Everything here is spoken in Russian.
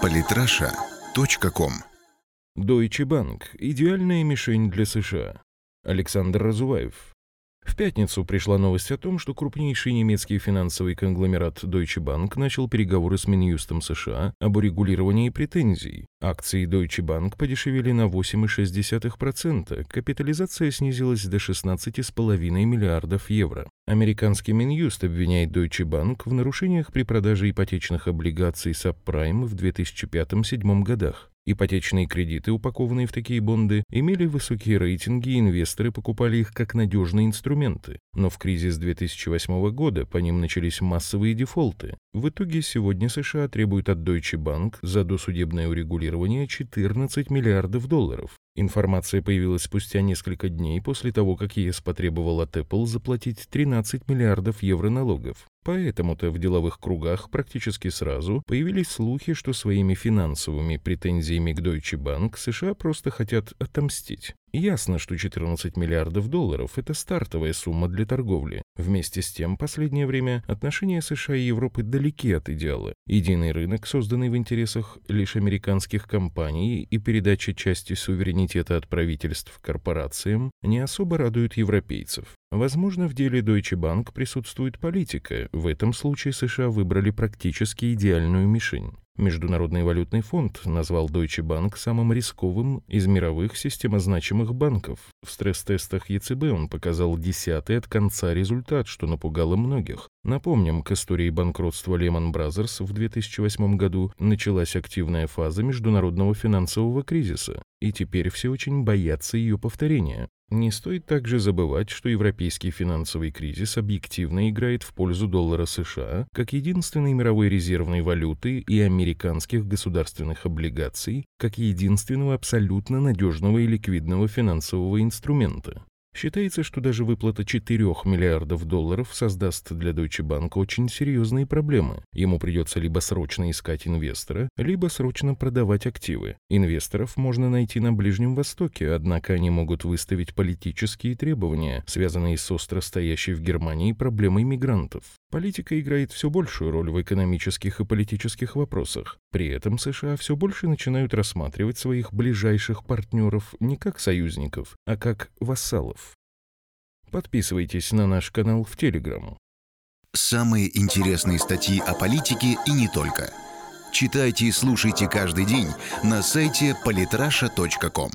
Политраша.ком Deutsche Bank – идеальная мишень для США. Александр Разуваев. В пятницу пришла новость о том, что крупнейший немецкий финансовый конгломерат Deutsche Bank начал переговоры с Минюстом США об урегулировании претензий. Акции Deutsche Bank подешевели на 8,6%, капитализация снизилась до 16,5 миллиардов евро. Американский Минюст обвиняет Deutsche Bank в нарушениях при продаже ипотечных облигаций сабпрайм в 2005-2007 годах. Ипотечные кредиты, упакованные в такие бонды, имели высокие рейтинги, и инвесторы покупали их как надежные инструменты. Но в кризис 2008 года по ним начались массовые дефолты. В итоге сегодня США требуют от Deutsche Bank за досудебное урегулирование 14 миллиардов долларов. Информация появилась спустя несколько дней после того, как ЕС потребовал от Apple заплатить 13 миллиардов евро налогов. Поэтому-то в деловых кругах практически сразу появились слухи, что своими финансовыми претензиями к Deutsche Bank США просто хотят отомстить. Ясно, что 14 миллиардов долларов – это стартовая сумма для торговли. Вместе с тем, последнее время отношения США и Европы далеки от идеала. Единый рынок, созданный в интересах лишь американских компаний и передача части суверенитета от правительств корпорациям, не особо радуют европейцев. Возможно, в деле Deutsche Bank присутствует политика. В этом случае США выбрали практически идеальную мишень. Международный валютный фонд назвал Deutsche Bank самым рисковым из мировых системозначимых банков. В стресс-тестах ЕЦБ он показал десятый от конца результат, что напугало многих. Напомним, к истории банкротства Lehman Brothers в 2008 году началась активная фаза международного финансового кризиса, и теперь все очень боятся ее повторения. Не стоит также забывать, что европейский финансовый кризис объективно играет в пользу доллара США как единственной мировой резервной валюты и американских государственных облигаций как единственного абсолютно надежного и ликвидного финансового инструмента. Считается, что даже выплата 4 миллиардов долларов создаст для Deutsche Bank очень серьезные проблемы. Ему придется либо срочно искать инвестора, либо срочно продавать активы. Инвесторов можно найти на Ближнем Востоке, однако они могут выставить политические требования, связанные с остро стоящей в Германии проблемой мигрантов. Политика играет все большую роль в экономических и политических вопросах. При этом США все больше начинают рассматривать своих ближайших партнеров не как союзников, а как вассалов. Подписывайтесь на наш канал в Телеграм. Самые интересные статьи о политике и не только. Читайте и слушайте каждый день на сайте polytrasha.com.